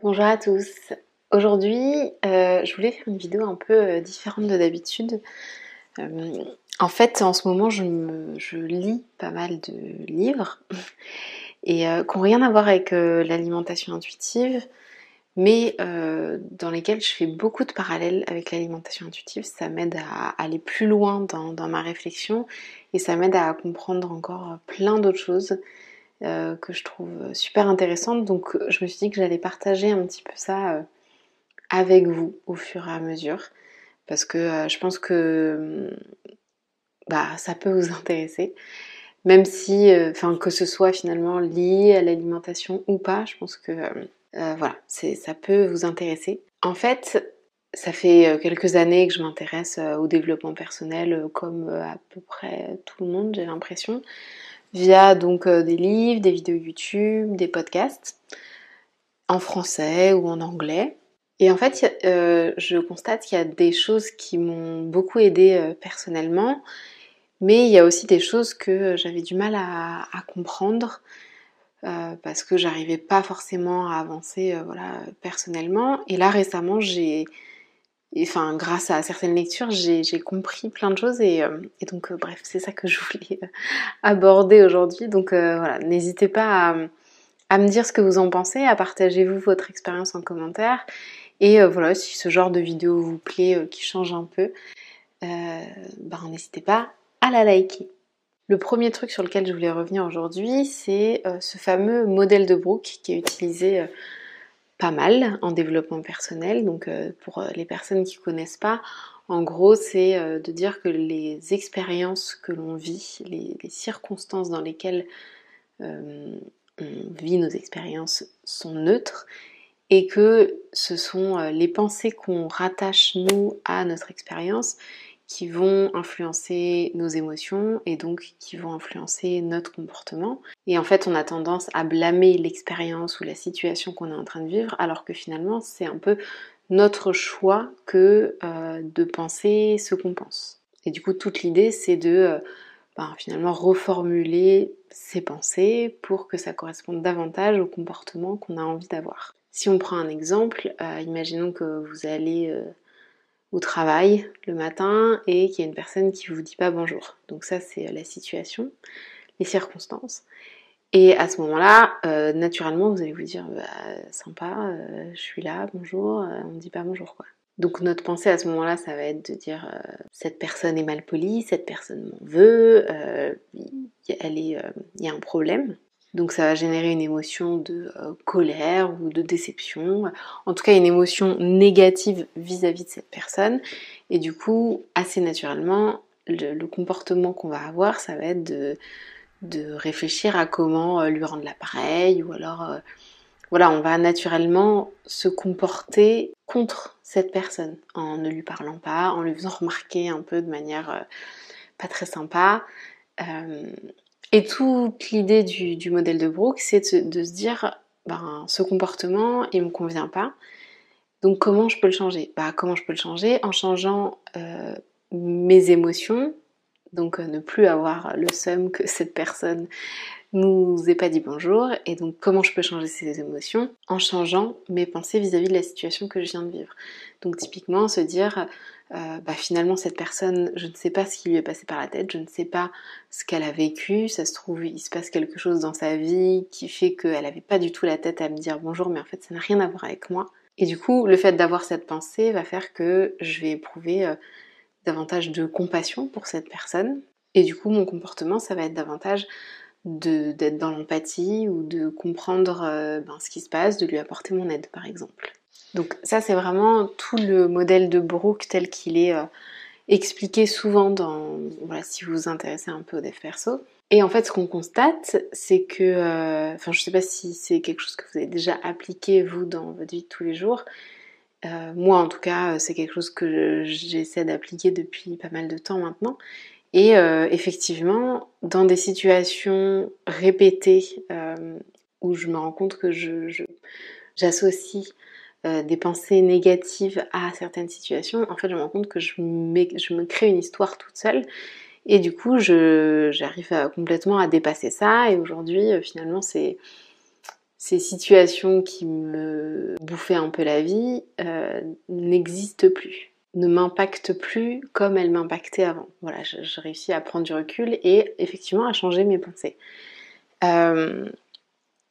Bonjour à tous. Aujourd'hui, euh, je voulais faire une vidéo un peu euh, différente de d'habitude. Euh, en fait, en ce moment, je, lis pas mal de livres et qui n'ont rien à voir avec l'alimentation intuitive, mais dans lesquels je fais beaucoup de parallèles avec l'alimentation intuitive. Ça m'aide à aller plus loin dans ma réflexion et ça m'aide à comprendre encore plein d'autres choses. Euh, que je trouve super intéressante. Donc je me suis dit que j'allais partager un petit peu ça euh, avec vous au fur et à mesure. Parce que euh, je pense que bah, ça peut vous intéresser. Même si, enfin, que ce soit finalement lié à l'alimentation ou pas, je pense que voilà, ça peut vous intéresser. En fait, ça fait quelques années que je m'intéresse au développement personnel comme à peu près tout le monde, j'ai l'impression via donc euh, des livres, des vidéos YouTube, des podcasts en français ou en anglais. Et en fait, euh, je constate qu'il y a des choses qui m'ont beaucoup aidé euh, personnellement, mais il y a aussi des choses que j'avais du mal à, comprendre parce que j'arrivais pas forcément à avancer voilà, personnellement. Et là récemment, j'ai enfin, grâce à certaines lectures, j'ai compris plein de choses et, euh, donc, euh, bref, c'est ça que je voulais euh, aborder aujourd'hui. Donc, voilà, n'hésitez pas à, me dire ce que vous en pensez, à partager vous votre expérience en commentaire. Et voilà, si ce genre de vidéo vous plaît, qui change un peu, ben, n'hésitez pas à la liker. Le premier truc sur lequel je voulais revenir aujourd'hui, c'est ce fameux modèle de Brooke qui est utilisé pas mal en développement personnel. Donc euh, pour euh, les personnes qui ne connaissent pas, en gros c'est euh, de dire que les expériences que l'on vit, les, circonstances dans lesquelles on vit nos expériences sont neutres et que ce sont les pensées qu'on rattache nous à notre expérience qui vont influencer nos émotions et donc qui vont influencer notre comportement. Et en fait, on a tendance à blâmer l'expérience ou la situation qu'on est en train de vivre, alors que finalement, c'est un peu notre choix que euh, de penser ce qu'on pense. Et du coup, toute l'idée, c'est de euh, ben, finalement reformuler ses pensées pour que ça corresponde davantage au comportement qu'on a envie d'avoir. Si on prend un exemple, euh, imaginons que vous allez au travail le matin et qu'il y a une personne qui vous dit pas bonjour. Donc ça c'est la situation, les circonstances. Et à ce moment-là, euh, naturellement, vous allez vous dire bah, sympa, euh, je suis là, bonjour, euh, on ne dit pas bonjour quoi. Donc notre pensée à ce moment-là, ça va être de dire cette personne est mal polie, cette personne m'en veut, elle est, il y a un problème. Donc ça va générer une émotion de euh, colère ou de déception, en tout cas une émotion négative vis-à-vis de cette personne. Et du coup, assez naturellement, le, comportement qu'on va avoir, ça va être de, réfléchir à comment euh, lui rendre l'appareil ou alors euh, voilà, on va naturellement se comporter contre cette personne en ne lui parlant pas, en lui faisant remarquer un peu de manière pas très sympa. Et toute l'idée du, modèle de Brooke, c'est de, se dire, ben, ce comportement, il me convient pas. Donc comment je peux le changer? Bah, Comment je peux le changer? En changeant euh, mes émotions, donc euh, ne plus avoir le seum que cette personne nous ait pas dit bonjour. Et donc comment je peux changer ces émotions En changeant mes pensées vis à -vis de la situation que je viens de vivre. Donc typiquement se dire euh, bah, finalement cette personne, je ne sais pas ce qui lui est passé par la tête, je ne sais pas ce qu'elle a vécu, ça se trouve il se passe quelque chose dans sa vie qui fait qu'elle n'avait pas du tout la tête à me dire bonjour, mais en fait ça n'a rien à voir avec moi. Et du coup, le fait d'avoir cette pensée va faire que je vais éprouver euh, davantage de compassion pour cette personne. Et du coup, mon comportement, ça va être davantage d'être dans l'empathie ou de comprendre euh, ben, ce qui se passe, de lui apporter mon aide par exemple. Donc ça c'est vraiment tout le modèle de Brooke tel qu'il est euh, expliqué souvent dans voilà si vous vous intéressez un peu au dev perso. Et en fait ce qu'on constate c'est que euh, enfin je sais pas si c'est quelque chose que vous avez déjà appliqué vous dans votre vie de tous les jours. Moi en tout cas c'est quelque chose que j'essaie d'appliquer depuis pas mal de temps maintenant. Et effectivement, dans des situations répétées où je me rends compte que je, j'associe euh, des pensées négatives à certaines situations, en fait je me rends compte que je, je me crée une histoire toute seule. Et du coup j'arrive complètement à dépasser ça. Et aujourd'hui euh, finalement ces situations qui me bouffaient un peu la vie euh, n'existent plus, ne m'impactent plus comme elles m'impactaient avant. Voilà, je, réussis à prendre du recul et effectivement à changer mes pensées. Euh,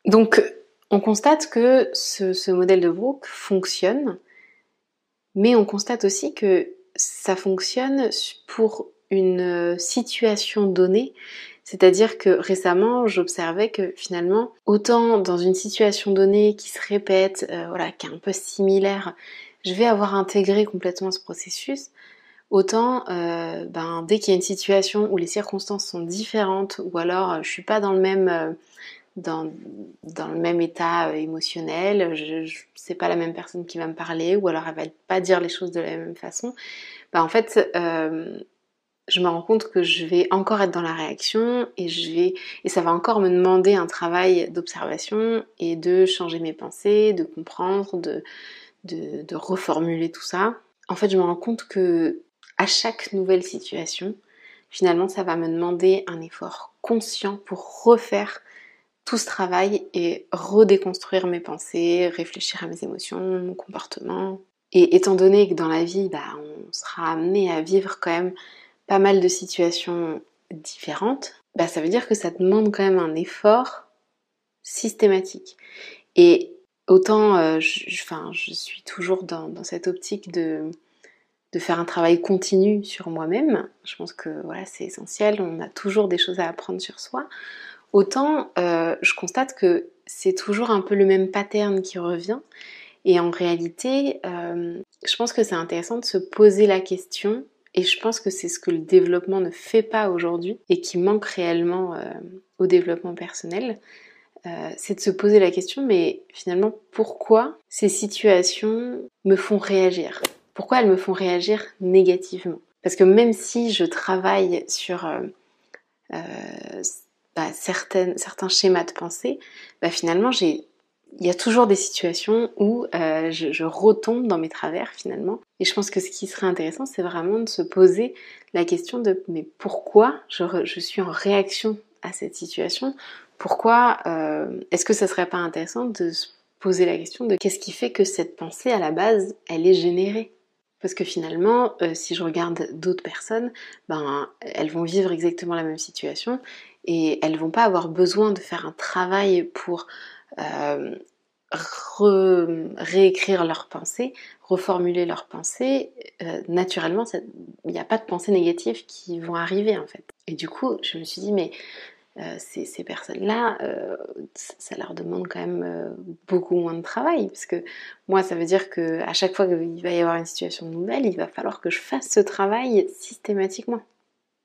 donc, on constate que ce, modèle de Brooke fonctionne, mais on constate aussi que ça fonctionne pour une situation donnée c'est-à-dire que récemment, j'observais que finalement, autant dans une situation donnée qui se répète, euh, voilà, qui est un peu similaire, je vais avoir intégré complètement ce processus, autant euh, ben, dès qu'il y a une situation où les circonstances sont différentes, ou alors euh, je suis pas dans le même dans, dans, le même état émotionnel, c'est pas la même personne qui va me parler, ou alors elle va pas dire les choses de la même façon. Ben, en fait, je me rends compte que je vais encore être dans la réaction et je vais et ça va encore me demander un travail d'observation et de changer mes pensées, de comprendre, de, de, reformuler tout ça. En fait, je me rends compte que à chaque nouvelle situation, finalement, ça va me demander un effort conscient pour refaire tout ce travail et redéconstruire mes pensées, réfléchir à mes émotions, mon comportement. Et étant donné que dans la vie, bah, on sera amené à vivre quand même pas mal de situations différentes, bah ça veut dire que ça demande quand même un effort systématique. Autant, euh, je, enfin, je suis toujours dans, cette optique de, faire un travail continu sur moi-même. Je pense que voilà, c'est essentiel. On a toujours des choses à apprendre sur soi. Autant, euh, je constate que c'est toujours un peu le même pattern qui revient. Et en réalité, euh, je pense que c'est intéressant de se poser la question et je pense que c'est ce que le développement ne fait pas aujourd'hui et qui manque réellement au développement personnel. Euh, c'est de se poser la question, mais finalement, pourquoi ces situations me font réagir? Pourquoi elles me font réagir négativement? Parce que même si je travaille sur euh, bah, certaines, certains schémas de pensée, bah, finalement, j'ai il y a toujours des situations où euh, je, retombe dans mes travers finalement. Et je pense que ce qui serait intéressant, c'est vraiment de se poser la question de mais pourquoi je, suis en réaction à cette situation? Pourquoi euh, est-ce que ça serait pas intéressant de se poser la question de qu'est-ce qui fait que cette pensée à la base, elle est générée? Parce que finalement, euh, si je regarde d'autres personnes, ben elles vont vivre exactement la même situation et elles vont pas avoir besoin de faire un travail pour euh, réécrire leurs pensées, reformuler leurs pensées, euh, naturellement, il n'y a pas de pensées négatives qui vont arriver en fait. Et du coup, je me suis dit, mais euh, ces, personnes-là, ça leur demande quand même beaucoup moins de travail, parce que moi, ça veut dire que à chaque fois qu'il va y avoir une situation nouvelle, il va falloir que je fasse ce travail systématiquement,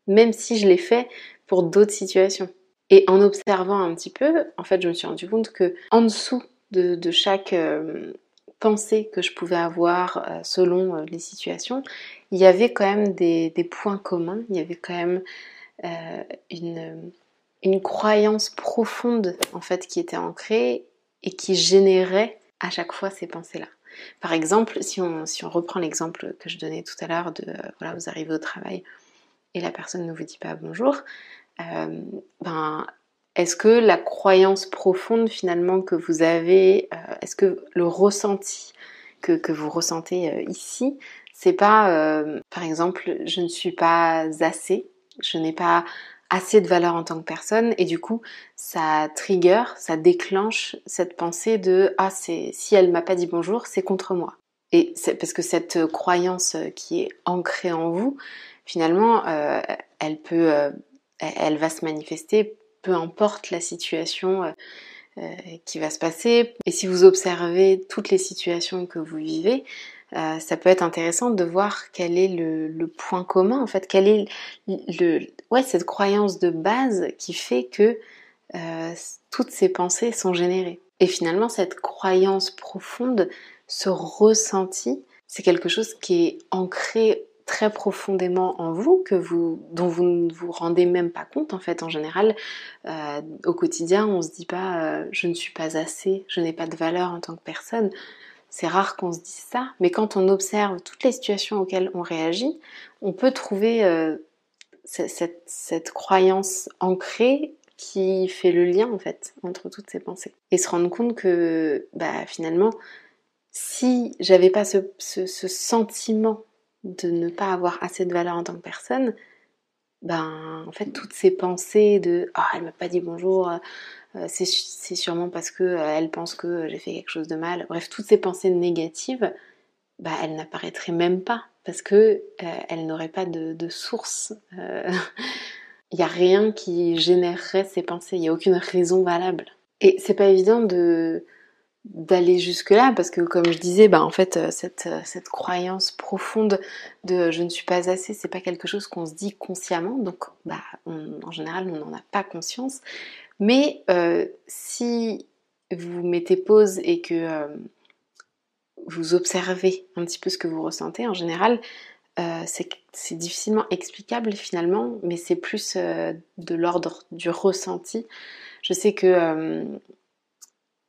même si je l'ai fait pour d'autres situations. Et en observant un petit peu, en fait, je me suis rendu compte que en dessous de, chaque euh, pensée que je pouvais avoir euh, selon euh, les situations, il y avait quand même des, points communs, il y avait quand même une, une croyance profonde en fait qui était ancrée et qui générait à chaque fois ces pensées-là. Par exemple, si on, si on reprend l'exemple que je donnais tout à l'heure de voilà, vous arrivez au travail et la personne ne vous dit pas bonjour, euh, ben, est-ce que la croyance profonde finalement que vous avez, euh, est-ce que le ressenti que, que vous ressentez euh, ici, c'est pas, par exemple, je ne suis pas assez, je n'ai pas assez de valeur en tant que personne et du coup ça trigger, ça déclenche cette pensée de ah c'est si elle m'a pas dit bonjour c'est contre moi et parce que cette croyance qui est ancrée en vous finalement elle peut elle va se manifester peu importe la situation euh, euh, qui va se passer. Et si vous observez toutes les situations que vous vivez, euh, ça peut être intéressant de voir quel est le, point commun, en fait, quelle est le, ouais, cette croyance de base qui fait que toutes ces pensées sont générées. Et finalement, cette croyance profonde, ce ressenti, c'est quelque chose qui est ancré très profondément en vous, que vous, dont vous ne vous rendez même pas compte en fait en général. Euh, au quotidien, on se dit pas euh, je ne suis pas assez, je n'ai pas de valeur en tant que personne. C'est rare qu'on se dise ça, mais quand on observe toutes les situations auxquelles on réagit, on peut trouver euh, cette, croyance ancrée qui fait le lien en fait entre toutes ces pensées. Et se rendre compte que bah, finalement, si j'avais pas ce, sentiment de ne pas avoir assez de valeur en tant que personne, ben en fait toutes ces pensées de ah elle m'a pas dit bonjour, euh, c'est sûrement parce que euh, elle pense que j'ai fait quelque chose de mal. Bref, toutes ces pensées négatives, bah, elles n'apparaîtraient même pas parce que euh, elles n'auraient pas de, source. Il n'y a rien qui générerait ces pensées. Il n'y a aucune raison valable. Et c'est pas évident de d'aller jusque là parce que comme je disais bah en fait cette, cette croyance profonde de je ne suis pas assez c'est pas quelque chose qu'on se dit consciemment donc bah en général on n'en a pas conscience mais euh, si vous mettez pause et que euh, vous observez un petit peu ce que vous ressentez, en général, euh, c'est difficilement explicable finalement, mais c'est plus de l'ordre du ressenti. Je sais que,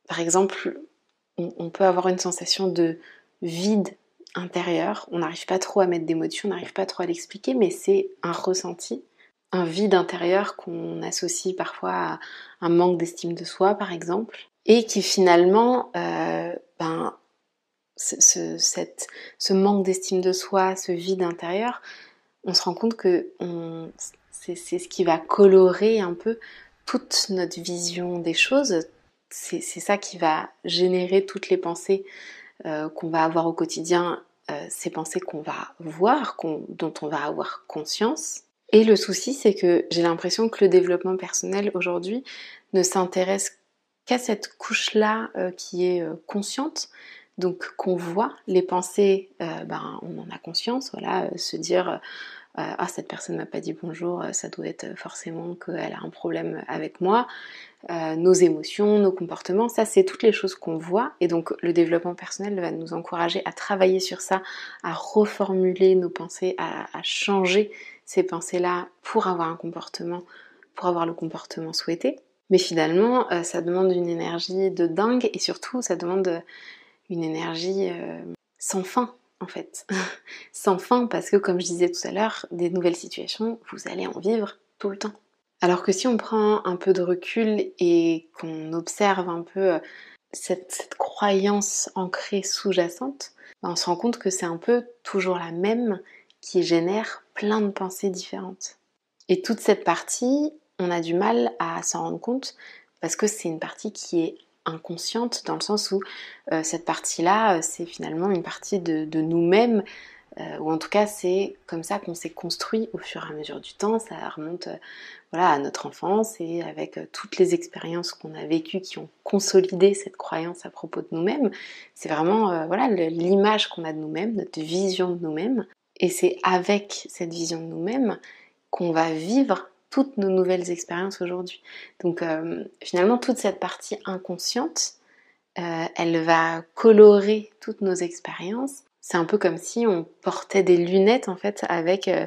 par exemple, on, peut avoir une sensation de vide intérieur, on n'arrive pas trop à mettre d'émotion, on n'arrive pas trop à l'expliquer, mais c'est un ressenti un vide intérieur qu'on associe parfois à un manque d'estime de soi, par exemple, et qui finalement, euh, ben, ce, cette, ce manque d'estime de soi, ce vide intérieur, on se rend compte que c'est ce qui va colorer un peu toute notre vision des choses. C'est ça qui va générer toutes les pensées euh, qu'on va avoir au quotidien, euh, ces pensées qu'on va voir, dont on va avoir conscience. Et le souci, c'est que j'ai l'impression que le développement personnel aujourd'hui ne s'intéresse qu'à cette couche-là euh, qui est consciente, donc qu'on voit les pensées, ben, on en a conscience, voilà, se dire ah cette personne m'a pas dit bonjour, ça doit être forcément qu'elle a un problème avec moi, nos émotions, nos comportements, ça c'est toutes les choses qu'on voit. Et donc le développement personnel va nous encourager à travailler sur ça, à reformuler nos pensées, à changer ces pensées-là pour avoir un comportement, pour avoir le comportement souhaité. Mais finalement, euh, ça demande une énergie de dingue et surtout, ça demande euh, une énergie euh, sans fin en fait. sans fin parce que comme je disais tout à l'heure, des nouvelles situations, vous allez en vivre tout le temps. Alors que si on prend un peu de recul et qu'on observe un peu cette, croyance ancrée sous-jacente, ben, on se rend compte que c'est un peu toujours la même qui génère plein de pensées différentes. Et toute cette partie, on a du mal à s'en rendre compte parce que c'est une partie qui est inconsciente dans le sens où euh, cette partie-là, euh, c'est finalement une partie de, nous-mêmes, euh, ou en tout cas c'est comme ça qu'on s'est construit au fur et à mesure du temps, ça remonte voilà, à notre enfance et avec toutes les expériences qu'on a vécues qui ont consolidé cette croyance à propos de nous-mêmes, c'est vraiment voilà l'image qu'on a de nous-mêmes, notre vision de nous-mêmes. Et c'est avec cette vision de nous-mêmes qu'on va vivre toutes nos nouvelles expériences aujourd'hui. Donc euh, finalement, toute cette partie inconsciente, euh, elle va colorer toutes nos expériences. C'est un peu comme si on portait des lunettes en fait avec, euh,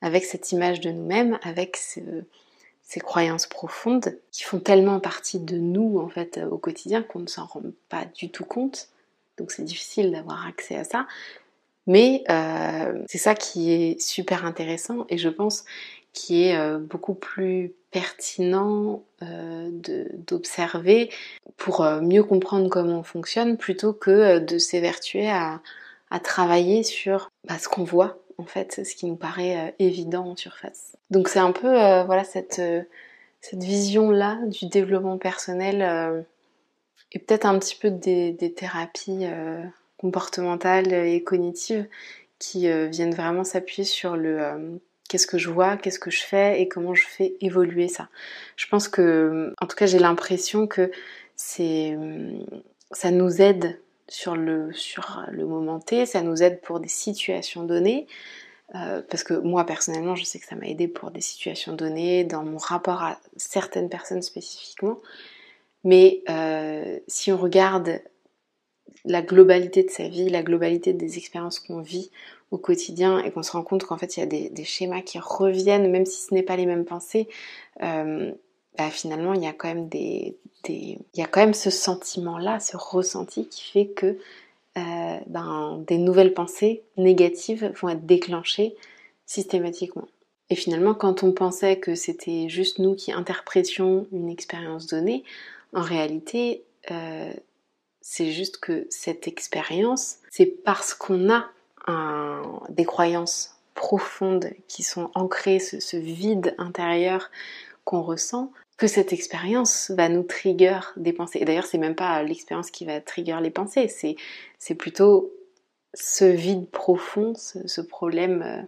avec cette image de nous-mêmes, avec ces croyances profondes qui font tellement partie de nous en fait au quotidien qu'on ne s'en rend pas du tout compte. Donc c'est difficile d'avoir accès à ça. Mais c'est ça qui est super intéressant et je pense qui est euh, beaucoup plus pertinent euh, d'observer pour mieux comprendre comment on fonctionne plutôt que de s'évertuer à, travailler sur bah, ce qu'on voit en fait, ce qui nous paraît évident en surface. Donc c'est un peu voilà cette, cette vision-là du développement personnel et peut-être un petit peu des, thérapies comportementales et cognitives qui euh, viennent vraiment s'appuyer sur le euh, qu'est-ce que je vois, qu'est-ce que je fais et comment je fais évoluer ça. Je pense que, en tout cas, j'ai l'impression que c'est, ça nous aide sur le, sur le moment T, ça nous aide pour des situations données. Euh, parce que moi personnellement, je sais que ça m'a aidé pour des situations données, dans mon rapport à certaines personnes spécifiquement. Mais si on regarde la globalité de sa vie, la globalité des expériences qu'on vit au quotidien et qu'on se rend compte qu'en fait il y a des, schémas qui reviennent, même si ce n'est pas les mêmes pensées, euh, bah, finalement il y a quand même des, il y a quand même ce sentiment-là, ce ressenti qui fait que euh, ben, des nouvelles pensées négatives vont être déclenchées systématiquement. Et finalement, quand on pensait que c'était juste nous qui interprétions une expérience donnée, en réalité, euh, c'est juste que cette expérience, c'est parce qu'on a des croyances profondes qui sont ancrées, ce, vide intérieur qu'on ressent, que cette expérience va nous trigger des pensées. Et d'ailleurs, c'est même pas l'expérience qui va trigger les pensées, c'est plutôt ce vide profond, ce, problème, euh,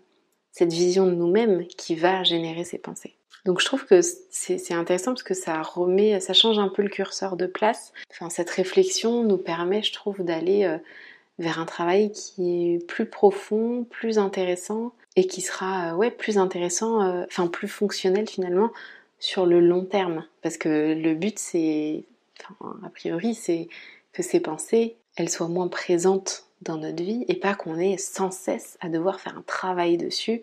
cette vision de nous-mêmes qui va générer ces pensées. Donc je trouve que c'est intéressant parce que ça remet, ça change un peu le curseur de place. Enfin, cette réflexion nous permet, je trouve, d'aller euh, vers un travail qui est plus profond, plus intéressant et qui sera euh, ouais, plus intéressant, enfin plus fonctionnel finalement sur le long terme. Parce que le but, c'est, a priori, c'est que ces pensées, elles soient moins présentes dans notre vie et pas qu'on ait sans cesse à devoir faire un travail dessus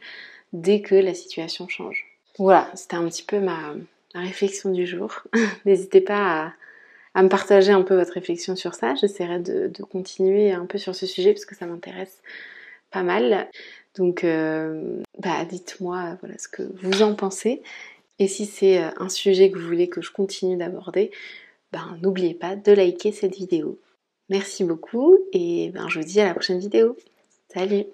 dès que la situation change. Voilà, c'était un petit peu ma, réflexion du jour. N'hésitez pas à, me partager un peu votre réflexion sur ça. J'essaierai de, continuer un peu sur ce sujet parce que ça m'intéresse pas mal. Donc, euh, bah, dites-moi voilà, ce que vous en pensez. Et si c'est euh, un sujet que vous voulez que je continue d'aborder, ben, n'oubliez pas de liker cette vidéo. Merci beaucoup et ben, je vous dis à la prochaine vidéo. Salut